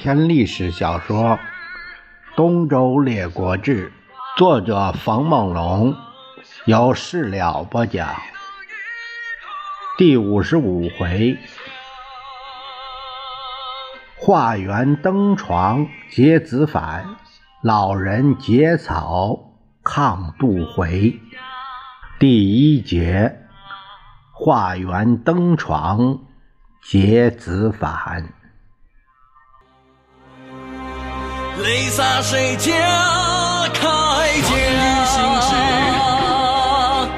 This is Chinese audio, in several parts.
篇历史小说《东周列国志》，作者冯梦龙，由事了播讲。第五十五回，化缘登床结子反，老人结草抗杜回。第一节，化缘登床结子反。泪洒谁家铠甲？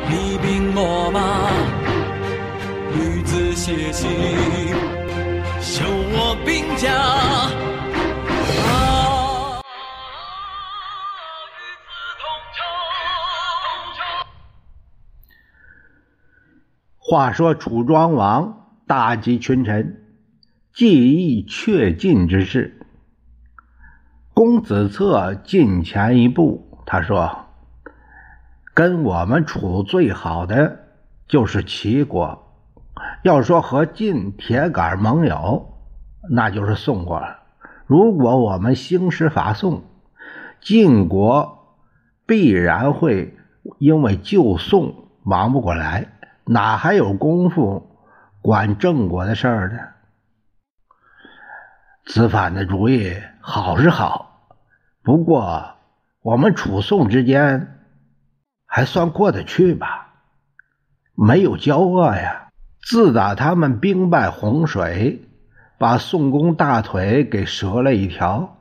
你兵秣马，女子写信，修我兵家。话说楚庄王大集群臣，计议却晋之事。公子策近前一步，他说：“跟我们处最好的就是齐国。要说和晋铁杆盟友，那就是宋国了。如果我们兴师伐宋，晋国必然会因为救宋忙不过来，哪还有功夫管郑国的事儿呢？”子反的主意好是好，不过我们楚宋之间还算过得去吧，没有交恶呀。自打他们兵败洪水，把宋公大腿给折了一条，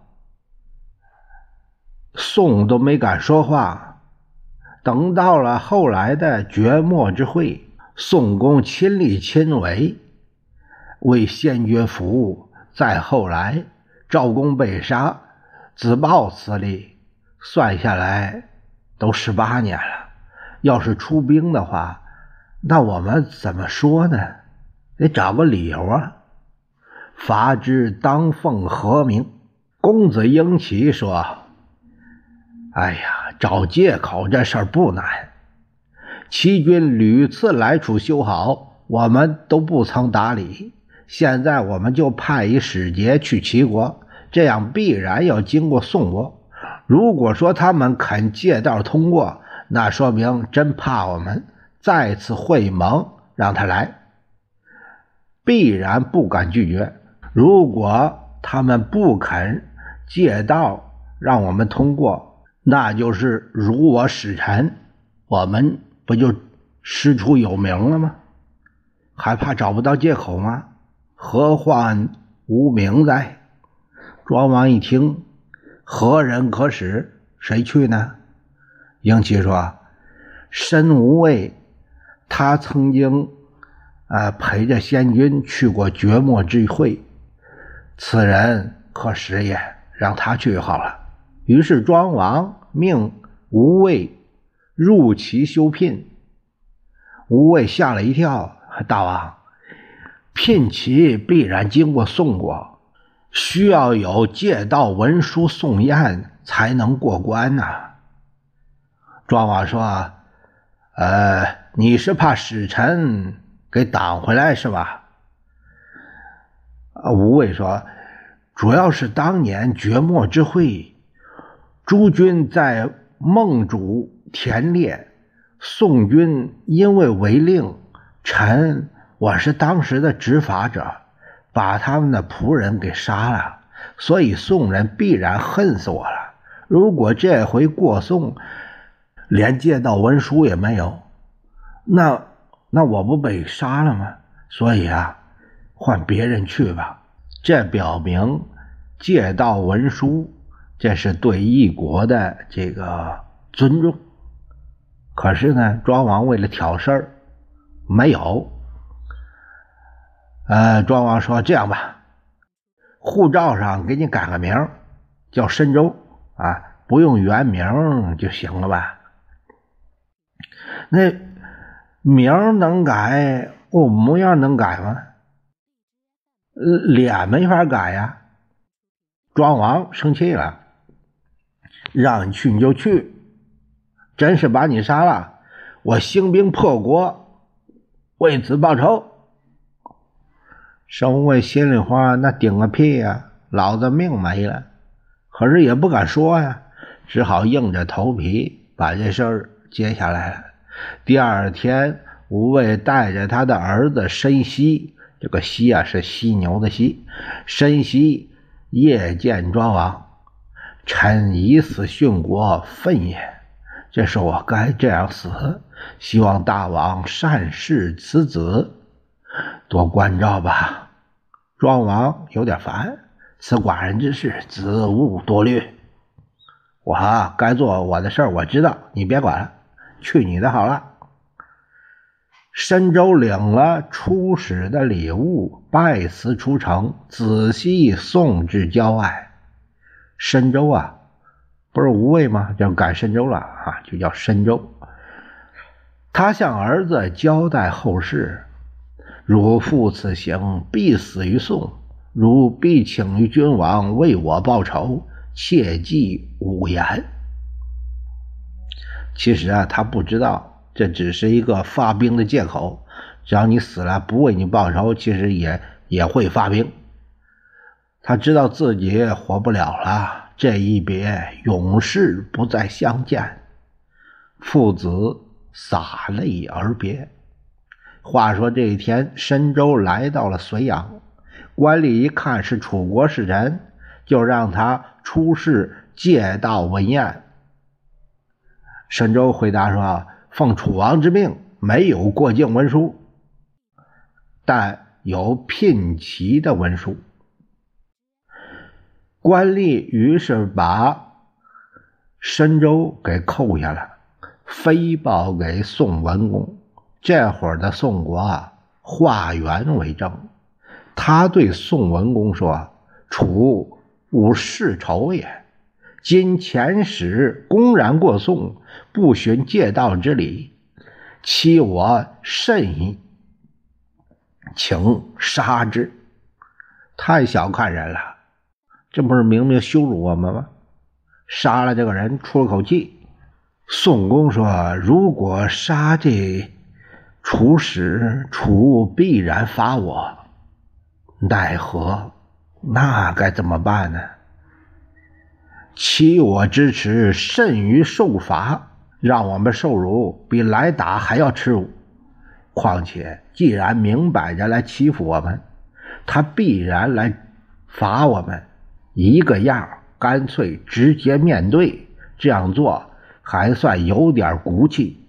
宋都没敢说话。等到了后来的绝末之会，宋公亲力亲为，为先爵服务。再后来，赵公被杀，自暴自弃，算下来都十八年了。要是出兵的话，那我们怎么说呢？得找个理由啊！伐之当奉何名？公子婴齐说：“哎呀，找借口这事儿不难。齐军屡次来楚修好，我们都不曾打理。”现在我们就派一使节去齐国，这样必然要经过宋国。如果说他们肯借道通过，那说明真怕我们再次会盟，让他来，必然不敢拒绝。如果他们不肯借道让我们通过，那就是辱我使臣，我们不就师出有名了吗？还怕找不到借口吗？何患无名哉？庄王一听，何人可使？谁去呢？英齐说：“申无畏，他曾经啊陪着先君去过绝末之会，此人可使也，让他去好了。”于是庄王命无畏入齐修聘。无畏吓了一跳，大王。聘齐必然经过宋国，需要有借道文书送验才能过关呐。庄王说：“呃，你是怕使臣给挡回来是吧？”啊，吴畏说：“主要是当年绝末之会，诸君在孟主田猎，宋军因为违令，臣。”我是当时的执法者，把他们的仆人给杀了，所以宋人必然恨死我了。如果这回过宋，连借道文书也没有，那那我不被杀了吗？所以啊，换别人去吧。这表明借道文书，这是对一国的这个尊重。可是呢，庄王为了挑事儿，没有。呃，庄王说：“这样吧，护照上给你改个名，叫申州啊，不用原名就行了吧？那名能改，哦，模样能改吗？脸没法改呀。”庄王生气了，让你去你就去，真是把你杀了，我兴兵破国，为此报仇。申无畏心里话，那顶个屁呀！老子命没了。可是也不敢说呀，只好硬着头皮把这事儿接下来了。第二天，吴畏带着他的儿子申西，这个西啊是犀牛的犀，申西夜见庄王，臣以死殉国，愤也。这是我该这样死，希望大王善视此子，多关照吧。庄王有点烦，此寡人之事，子勿多虑。我该做我的事儿，我知道，你别管了，去你的好了。申州领了出使的礼物，拜辞出城，仔细送至郊外。申州啊。不是无畏吗？叫赶申州了啊，就叫申州。他向儿子交代后事：如负此行，必死于宋；如必请于君王为我报仇，切记勿言。其实啊，他不知道这只是一个发兵的借口。只要你死了，不为你报仇，其实也也会发兵。他知道自己活不了了。这一别，永世不再相见。父子洒泪而别。话说这一天，申州来到了隋阳，官吏一看是楚国使臣，就让他出示借道文宴。申州回答说：“奉楚王之命，没有过境文书，但有聘齐的文书。”官吏于是把申州给扣下了，飞报给宋文公。这会儿的宋国啊，化元为政。他对宋文公说：“楚无世仇也，今遣使公然过宋，不循借道之礼，欺我甚矣，请杀之。太小看人了。”这不是明明羞辱我们吗？杀了这个人，出了口气。宋公说：“如果杀这楚使，楚必然罚我，奈何？那该怎么办呢？欺我之耻，甚于受罚，让我们受辱，比来打还要耻辱。况且，既然明摆着来欺负我们，他必然来罚我们。”一个样干脆直接面对，这样做还算有点骨气。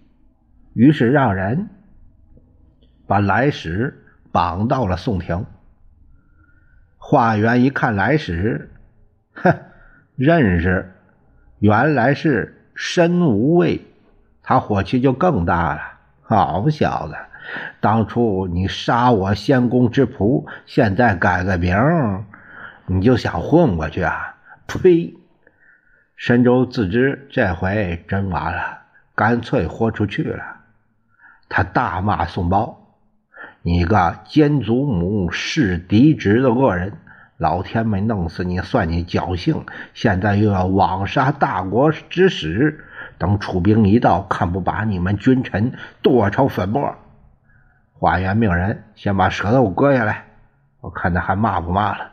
于是让人把来使绑到了宋庭。华元一看来使，哼，认识，原来是申无畏，他火气就更大了。好小子，当初你杀我仙公之仆，现在改个名。你就想混过去啊？呸！神州自知这回真完了，干脆豁出去了。他大骂宋包：“你个奸祖母、弑嫡侄的恶人！老天没弄死你，算你侥幸。现在又要枉杀大国之使，等楚兵一到，看不把你们君臣剁成粉末！”华元命人先把舌头割下来，我看他还骂不骂了。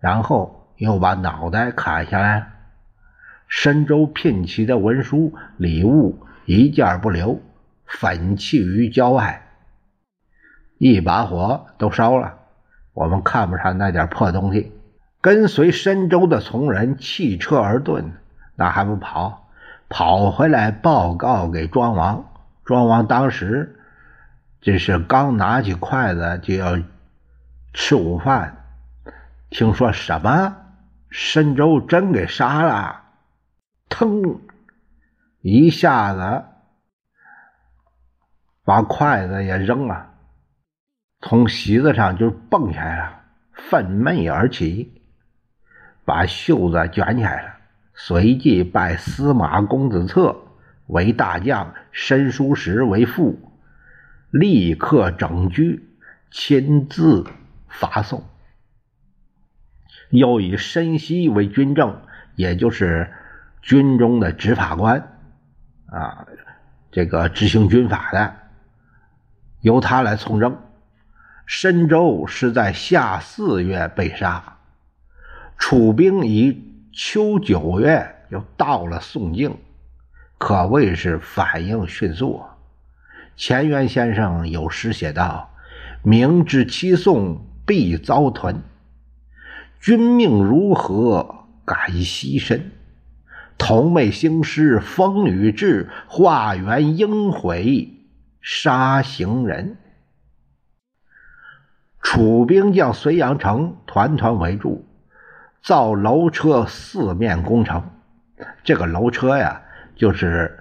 然后又把脑袋砍下来。申州聘齐的文书礼物一件不留，焚弃于郊外，一把火都烧了。我们看不上那点破东西。跟随申州的从人弃车而遁，那还不跑？跑回来报告给庄王。庄王当时这是刚拿起筷子就要吃午饭。听说什么？申州真给杀了！腾，一下子把筷子也扔了，从席子上就蹦起来了，愤懑而起，把袖子卷起来了，随即拜司马公子策为大将，申叔时为副，立刻整居，亲自发送。又以申锡为军政，也就是军中的执法官啊，这个执行军法的，由他来从政。申州是在夏四月被杀，楚兵于秋九月又到了宋境，可谓是反应迅速。钱元先生有诗写道：“明知七宋必遭屯，君命如何敢牺牲？同妹兴师风雨至，化缘应悔杀行人。”楚兵将睢阳城团团围住，造楼车四面攻城。这个楼车呀，就是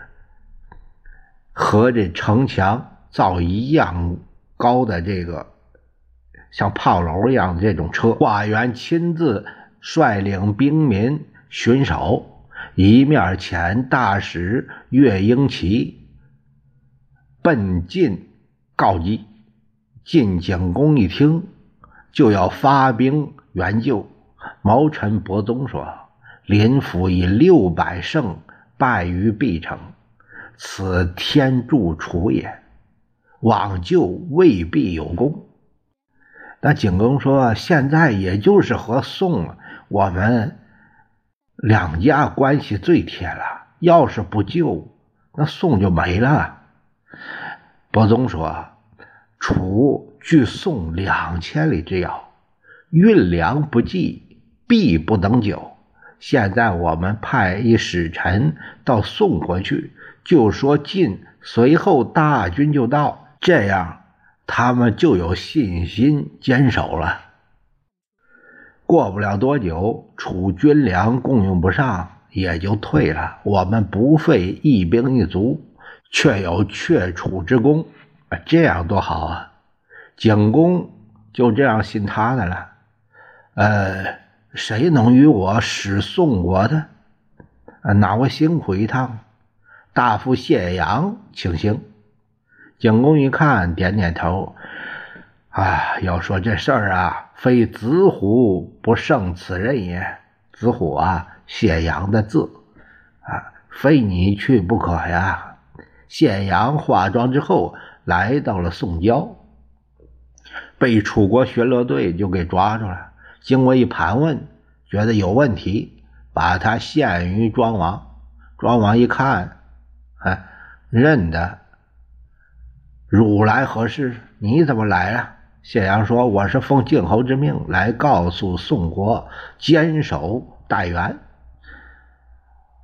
和这城墙造一样高的这个像炮楼一样的这种车。华元亲自率领兵民巡守，一面遣大使岳英奇奔晋告急。晋景公一听，就要发兵援救。毛臣伯宗说：“林府以六百胜败于必城，此天助楚也。往救未必有功。”那景公说：“现在也就是和宋我们两家关系最铁了，要是不救，那宋就没了。”伯宗说。楚距宋两千里之遥，运粮不济，必不能久。现在我们派一使臣到宋国去，就说晋随后大军就到，这样他们就有信心坚守了。过不了多久，楚军粮供应不上，也就退了。我们不费一兵一卒，却有却楚之功。啊这样多好啊！景公就这样信他的了。呃，谁能与我使宋国的？啊那我辛苦一趟。大夫谢阳，请行。景公一看，点点头。啊，要说这事儿啊，非子虎不胜此人也。子虎啊，谢阳的字啊，非你去不可呀。谢阳化妆之后。来到了宋郊，被楚国巡逻队就给抓住了。经过一盘问，觉得有问题，把他献于庄王。庄王一看，哎，认得。汝来何事？你怎么来了？谢阳说：“我是奉晋侯之命来告诉宋国坚守待援。”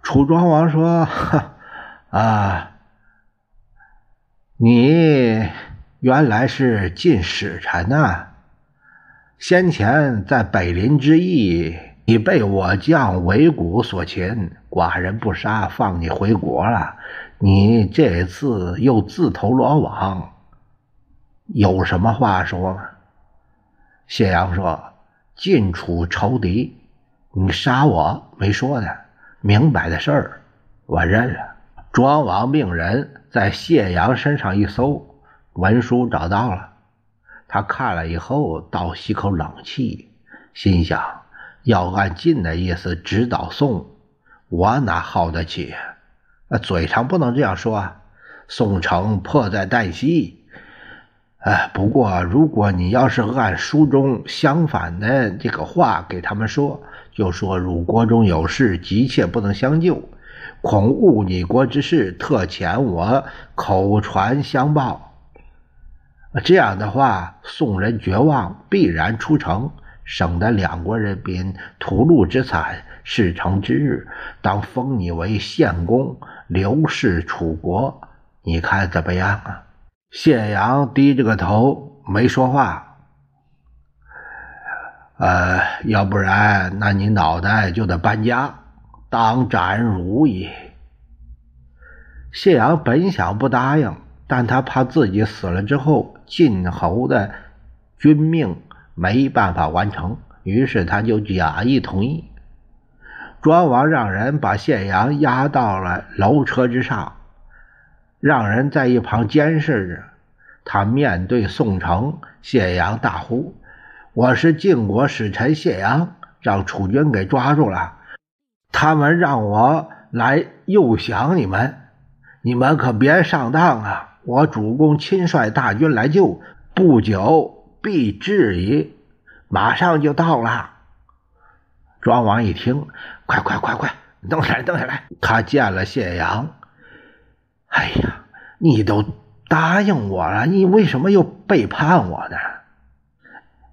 楚庄王说：“哈 啊。”你原来是晋使臣呐！先前在北林之役，你被我将韦谷所擒，寡人不杀，放你回国了。你这次又自投罗网，有什么话说吗？谢阳说：“晋楚仇敌，你杀我没说的，明摆的事儿，我认了。”庄王命人在谢阳身上一搜，文书找到了。他看了以后，倒吸口冷气，心想：要按晋的意思指导宋，我哪耗得起？啊，嘴上不能这样说。宋城迫在旦夕。哎，不过如果你要是按书中相反的这个话给他们说，就说汝国中有事，急切不能相救。恐误你国之事，特遣我口传相报。这样的话，宋人绝望，必然出城，省得两国人民屠戮之惨。事成之日，当封你为献公，刘氏楚国。你看怎么样啊？谢阳低着个头，没说话。呃，要不然，那你脑袋就得搬家。当斩如意。谢阳本想不答应，但他怕自己死了之后晋侯的军命没办法完成，于是他就假意同意。庄王让人把谢阳押到了楼车之上，让人在一旁监视着。他面对宋城，谢阳大呼：“我是晋国使臣谢阳，让楚军给抓住了。”他们让我来诱降你们，你们可别上当啊！我主公亲率大军来救，不久必至矣，马上就到了。庄王一听，快快快快，等下来，等下来！他见了谢阳，哎呀，你都答应我了，你为什么又背叛我呢？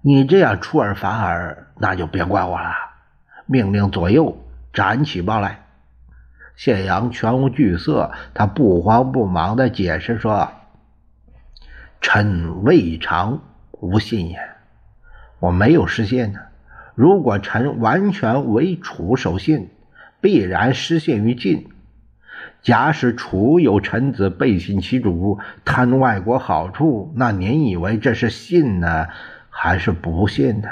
你这样出尔反尔，那就别怪我了。命令左右斩起棒来。谢阳全无惧色，他不慌不忙的解释说：“臣未尝无信也，我没有失信呢。如果臣完全为楚守信，必然失信于晋。假使楚有臣子背信其主，贪外国好处，那您以为这是信呢，还是不信呢？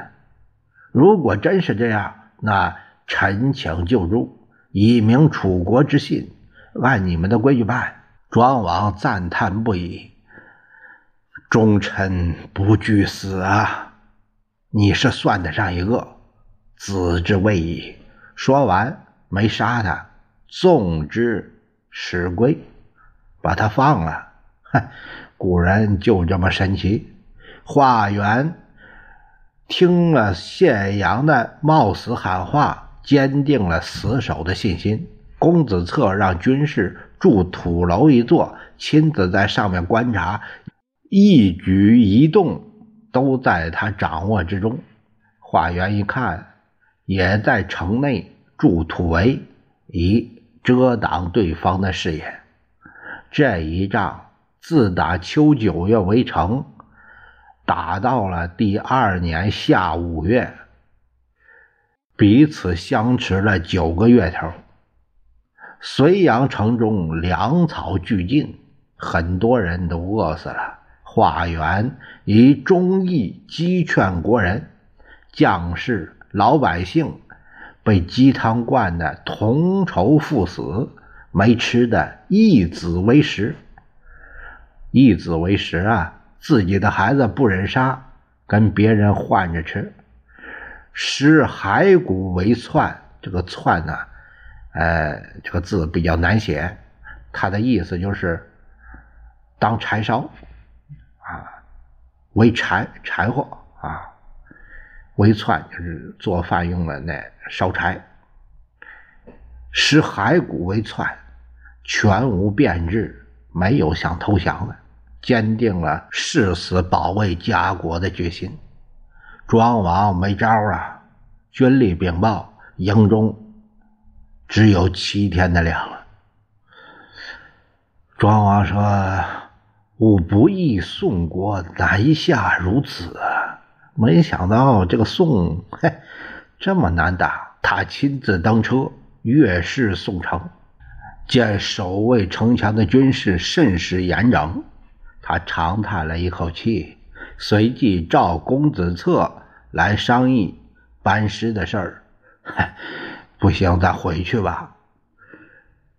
如果真是这样，那臣请就诛。”以明楚国之信，按你们的规矩办。庄王赞叹不已：“忠臣不惧死啊！你是算得上一个，子之谓矣。”说完，没杀他，纵之使归，把他放了。哼，古人就这么神奇。华元听了谢阳的冒死喊话。坚定了死守的信心。公子策让军士筑土楼一座，亲自在上面观察，一举一动都在他掌握之中。华元一看，也在城内筑土围，以遮挡对方的视野。这一仗自打秋九月围城，打到了第二年夏五月。彼此相持了九个月头，隋阳城中粮草俱尽，很多人都饿死了。化元以忠义激劝国人，将士老百姓被鸡汤灌得同仇赴死，没吃的一子为食。一子为食啊，自己的孩子不忍杀，跟别人换着吃。食骸骨为窜，这个窜呢，呃，这个字比较难写，它的意思就是当柴烧啊，为柴柴火啊，为窜就是做饭用的那烧柴。食骸骨为窜，全无变质，没有想投降的，坚定了誓死保卫家国的决心。庄王没招啊！军力禀报，营中只有七天的粮了。庄王说：“吾不意宋国南下如此！没想到这个宋，嘿，这么难打。”他亲自登车，越视宋城，见守卫城墙的军士甚是严整，他长叹了一口气，随即召公子策。来商议班师的事儿，不行，咱回去吧。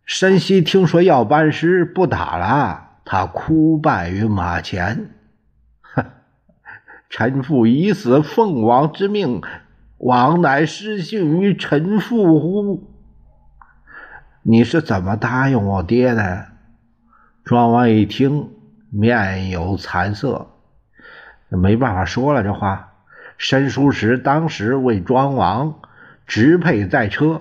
申西听说要班师，不打了，他哭拜于马前。臣父已死，奉王之命，王乃失信于臣父乎？你是怎么答应我爹的？庄王一听，面有惭色，没办法说了这话。申叔时当时为庄王支配在车，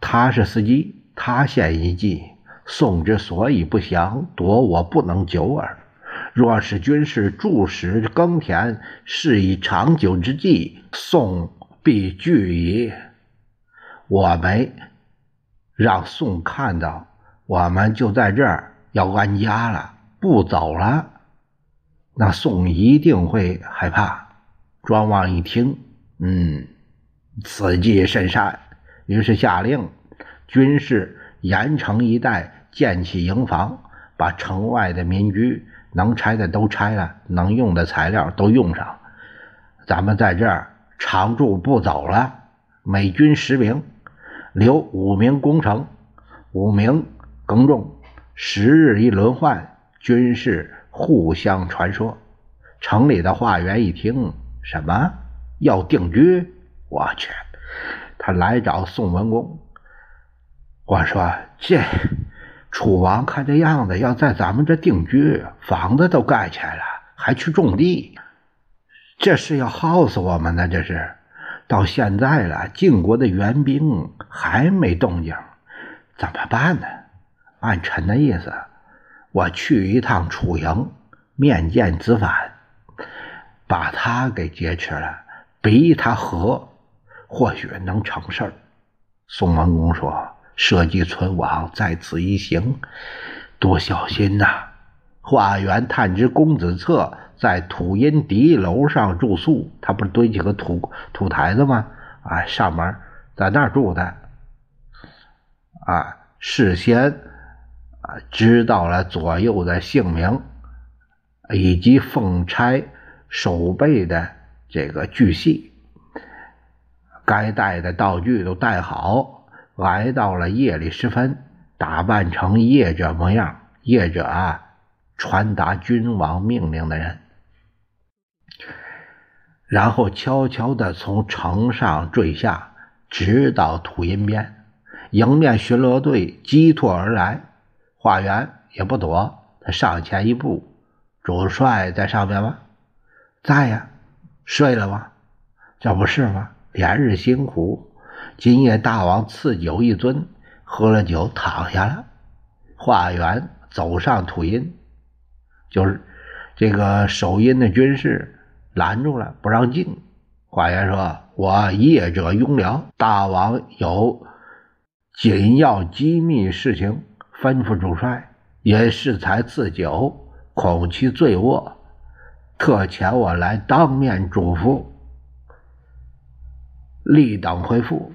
他是司机，他献一计。宋之所以不降，夺我不能久耳。若是军事驻使耕田，是以长久之计，宋必惧矣。我们让宋看到，我们就在这儿要安家了，不走了，那宋一定会害怕。庄王一听，嗯，此计甚善，于是下令，军士严城一带建起营房，把城外的民居能拆的都拆了，能用的材料都用上，咱们在这儿常住不走了。每军十名，留五名攻城，五名耕种，十日一轮换，军士互相传说。城里的化员一听。什么要定居？我去！他来找宋文公。我说：“这楚王看这样子，要在咱们这定居，房子都盖起来了，还去种地，这是要耗死我们呢！这是到现在了，晋国的援兵还没动静，怎么办呢？按臣的意思，我去一趟楚营，面见子反，把他给劫持了，逼他和，或许能成事儿。宋文公说：“社稷存亡在此一行，多小心呐！”华元探知公子策在土阴敌楼上住宿，他不是堆几个土土台子吗？啊，上面在那儿住的。啊，事先啊知道了左右的姓名，以及奉差守备的这个巨细，该带的道具都带好，来到了夜里时分，打扮成夜者模样。夜者啊。传达君王命令的人，然后悄悄的从城上坠下，直到土阴边，迎面巡逻队急拓而来。化缘也不躲，他上前一步：“主帅在上面吗？”“在呀。”“睡了吗？”“这不是吗？连日辛苦，今夜大王赐酒一樽，喝了酒躺下了。”华元走上土阴。就是这个守阴的军士拦住了，不让进。华元说：“我业者庸僚，大王有紧要机密事情吩咐主帅，也适才赐酒，恐其醉卧，特遣我来当面嘱咐，立等回复。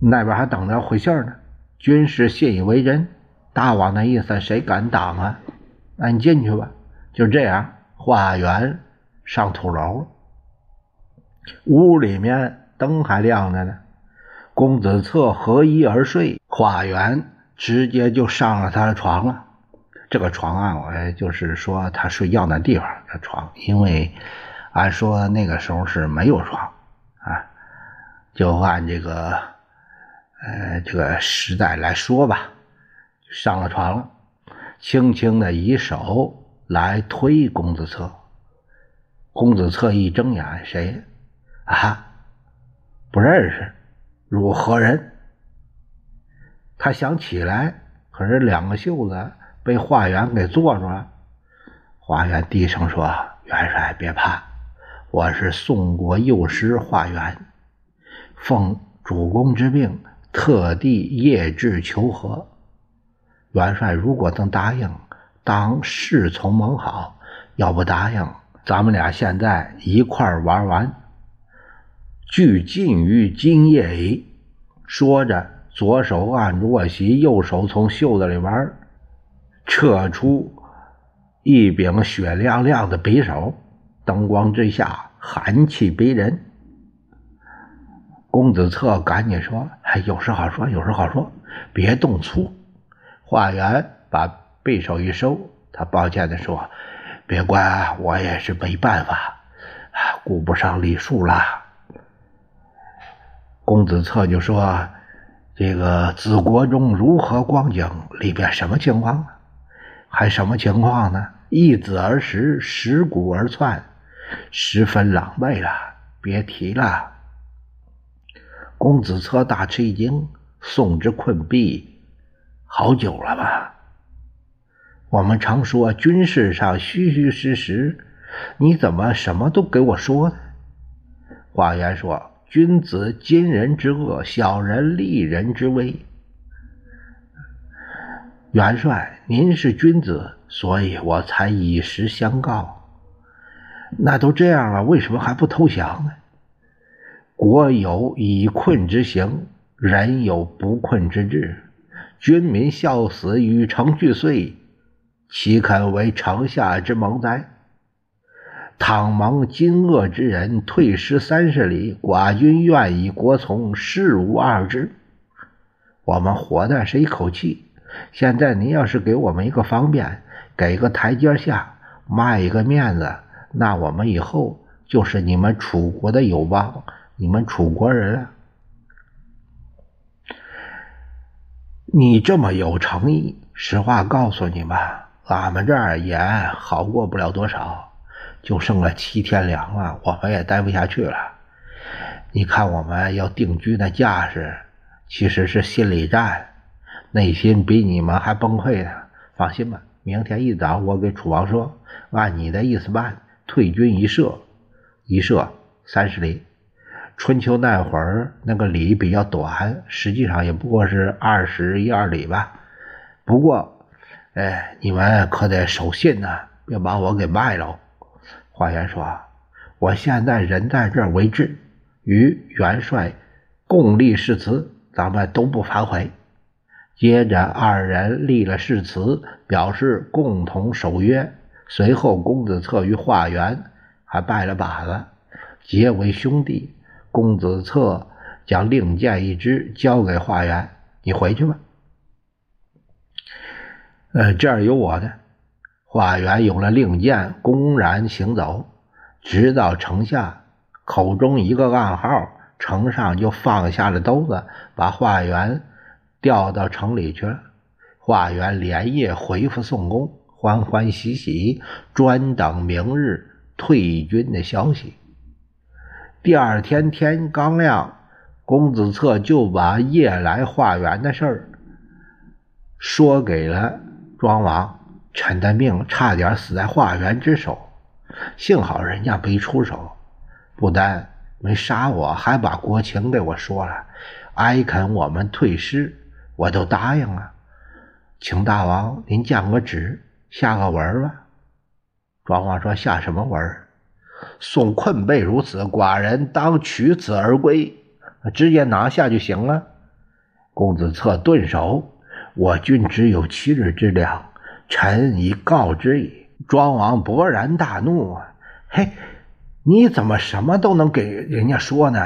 那边还等着回信呢。”军师信以为真。大王的意思，谁敢挡啊？那你进去吧。就这样，化缘上土楼，屋里面灯还亮着呢。公子策合衣而睡，化缘直接就上了他的床了。这个床啊，我就是说他睡觉那地方的床，因为按说那个时候是没有床啊，就按这个呃这个时代来说吧。上了床了，轻轻的以手来推公子策。公子策一睁眼，谁？啊，不认识，汝何人？他想起来，可是两个袖子被华元给坐住了。华元低声说：“元帅别怕，我是宋国右师华元，奉主公之命，特地夜至求和。”元帅如果能答应，当侍从盟好；要不答应，咱们俩现在一块玩完。俱尽于今夜矣。说着，左手按住卧席，右手从袖子里边撤出一柄雪亮亮的匕首，灯光之下，寒气逼人。公子策赶紧说：“哎有事好说，有事好说，别动粗。”华元把匕首一收，他抱歉地说：“别怪我，也是没办法，顾不上礼数了。”公子策就说：“这个子国中如何光景？里边什么情况？还什么情况呢？一子而食，食骨而窜，十分狼狈了，别提了。”公子策大吃一惊，送之困敝。好久了吧？我们常说军事上虚虚实实，你怎么什么都给我说呢？华元说：“君子今人之恶，小人利人之危。”元帅，您是君子，所以我才以实相告。那都这样了，为什么还不投降呢？国有以困之行，人有不困之志。军民孝死，与城俱碎，岂肯为城下之盟哉？倘蒙金恶之人退师三十里，寡君愿以国从，事无二之。我们活的是一口气，现在您要是给我们一个方便，给个台阶下，卖一个面子，那我们以后就是你们楚国的友邦，你们楚国人了。你这么有诚意，实话告诉你吧，俺们这儿也好过不了多少。就剩了七天粮了，我们也待不下去了。你看我们要定居的架势，其实是心理战，内心比你们还崩溃呢。放心吧，明天一早我给楚王说，按你的意思办，退军一射，一射三十里。春秋那会儿那个里比较短，实际上也不过是二十一二里吧。不过，哎，你们可得守信呐，别把我给卖了。华元说：“我现在人在这为质，与元帅共立誓词，咱们都不反悔。”接着二人立了誓词，表示共同守约。随后，公子策与华元还拜了把子，结为兄弟。公子策将令箭一支交给华元：“你回去吧。”呃，这儿有我的。华元有了令箭，公然行走，直到城下，口中一个暗号，城上就放下了兜子，把华元调到城里去了。华元连夜回复宋公，欢欢喜喜，专等明日退军的消息。第二天天刚亮，公子策就把夜来化缘的事儿说给了。庄王，臣的命差点死在化缘之手，幸好人家没出手，不但没杀我，还把国情给我说了，哀恳我们退师，我都答应了。请大王您降个旨，下个文吧。庄王说：“下什么文？宋困备如此，寡人当取此而归，直接拿下就行了。”公子策顿首。我军只有七日之粮，臣已告之矣。庄王勃然大怒啊：“嘿，你怎么什么都能给人家说呢？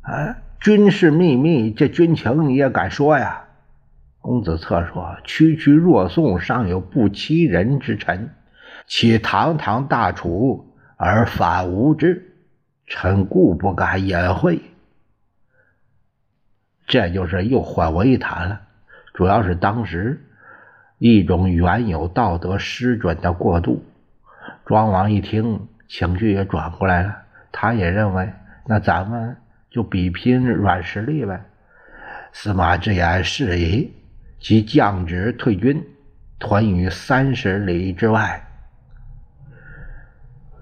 啊，军事秘密，这军情你也敢说呀？”公子策说：“区区若宋，尚有不欺人之臣，岂堂堂大楚而反无之？臣故不敢隐讳。”这就是又换我一谈了。主要是当时一种原有道德失准的过度，庄王一听，情绪也转过来了。他也认为，那咱们就比拼软实力呗。司马之言是矣，即降职退军，屯于三十里之外。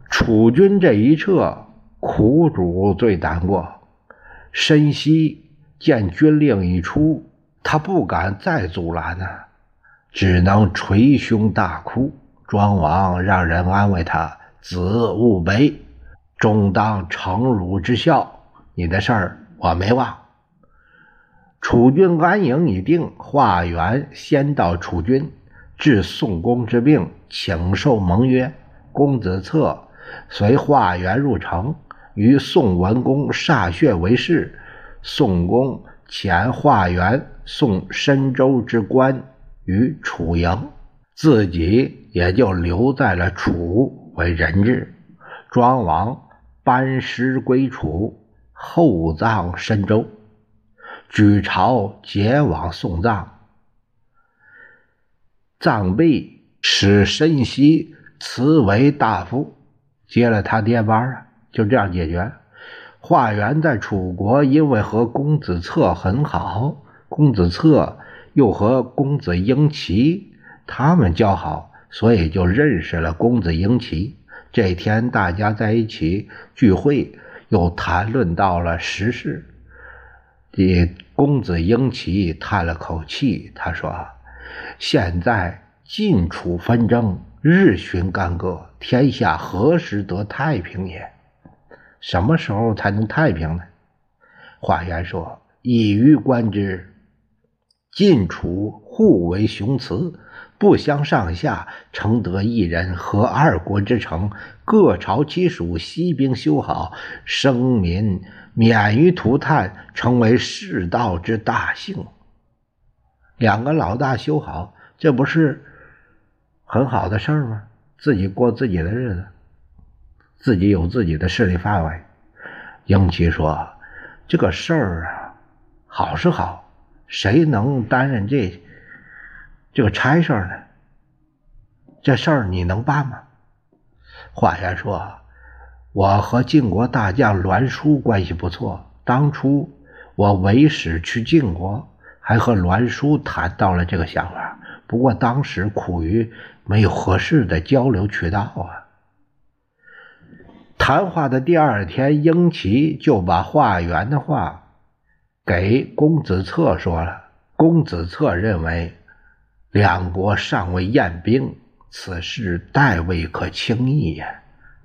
楚军这一撤，苦主最难过。申西见军令已出。他不敢再阻拦呢，只能捶胸大哭。庄王让人安慰他：“子勿悲，终当成汝之孝。你的事儿我没忘。”楚军安营已定，华元先到楚军，治宋公之病，请受盟约。公子策随华元入城，与宋文公歃血为誓。宋公遣华元。送申州之官于楚营，自己也就留在了楚为人质。庄王班师归楚，厚葬申州，举朝结往送葬。葬毕，使申锡辞为大夫，接了他爹班啊，就这样解决。华元在楚国，因为和公子策很好。公子策又和公子婴齐他们交好，所以就认识了公子婴齐。这天大家在一起聚会，又谈论到了时事。这公子婴齐叹了口气，他说：“现在晋楚纷争日寻干戈，天下何时得太平也？什么时候才能太平呢？”华元说：“一于观之。”晋楚互为雄雌，不相上下，承得一人，合二国之成。各朝其属，息兵修好，生民免于涂炭，成为世道之大幸。两个老大修好，这不是很好的事儿吗？自己过自己的日子，自己有自己的势力范围。英奇说：“这个事儿啊，好是好。”谁能担任这这个差事呢？这事儿你能办吗？华元说：“我和晋国大将栾书关系不错，当初我为使去晋国，还和栾书谈到了这个想法。不过当时苦于没有合适的交流渠道啊。”谈话的第二天，英奇就把华元的话给公子策说了。公子策认为，两国尚未验兵。此事代未可轻易呀，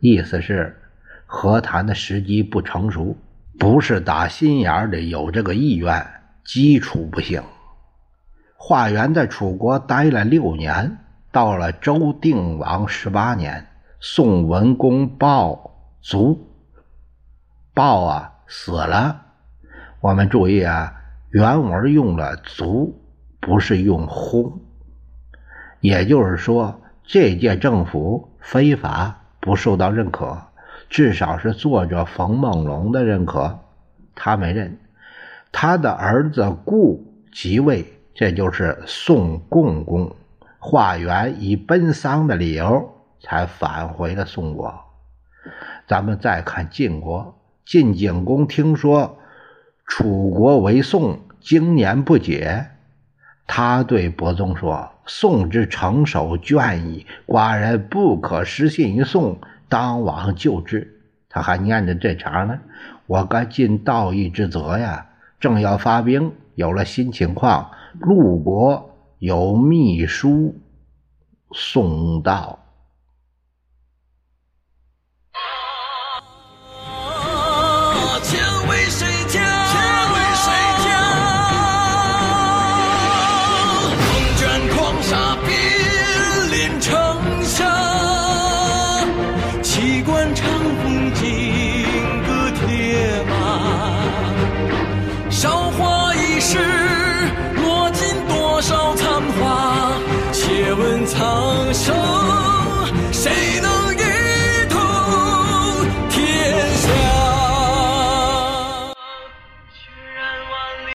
意思是和谈的时机不成熟，不是打心眼里有这个意愿，基础不行。华元在楚国待了六年，到了周定王十八年，宋文公暴卒，暴啊死了。我们注意啊，原文用了卒，不是用薨，也就是说。这届政府非法不受到认可，至少是作者冯梦龙的认可，他没认。他的儿子顾即位，这就是宋共公。华元以奔丧的理由才返回了宋国。咱们再看晋国，晋景公听说楚国为宋，经年不解。他对伯宗说：“宋之成守倦矣，寡人不可失信于宋，当往救之。”他还念着这茬呢。我该尽道义之责呀！正要发兵，有了新情况，陆国有密书送到。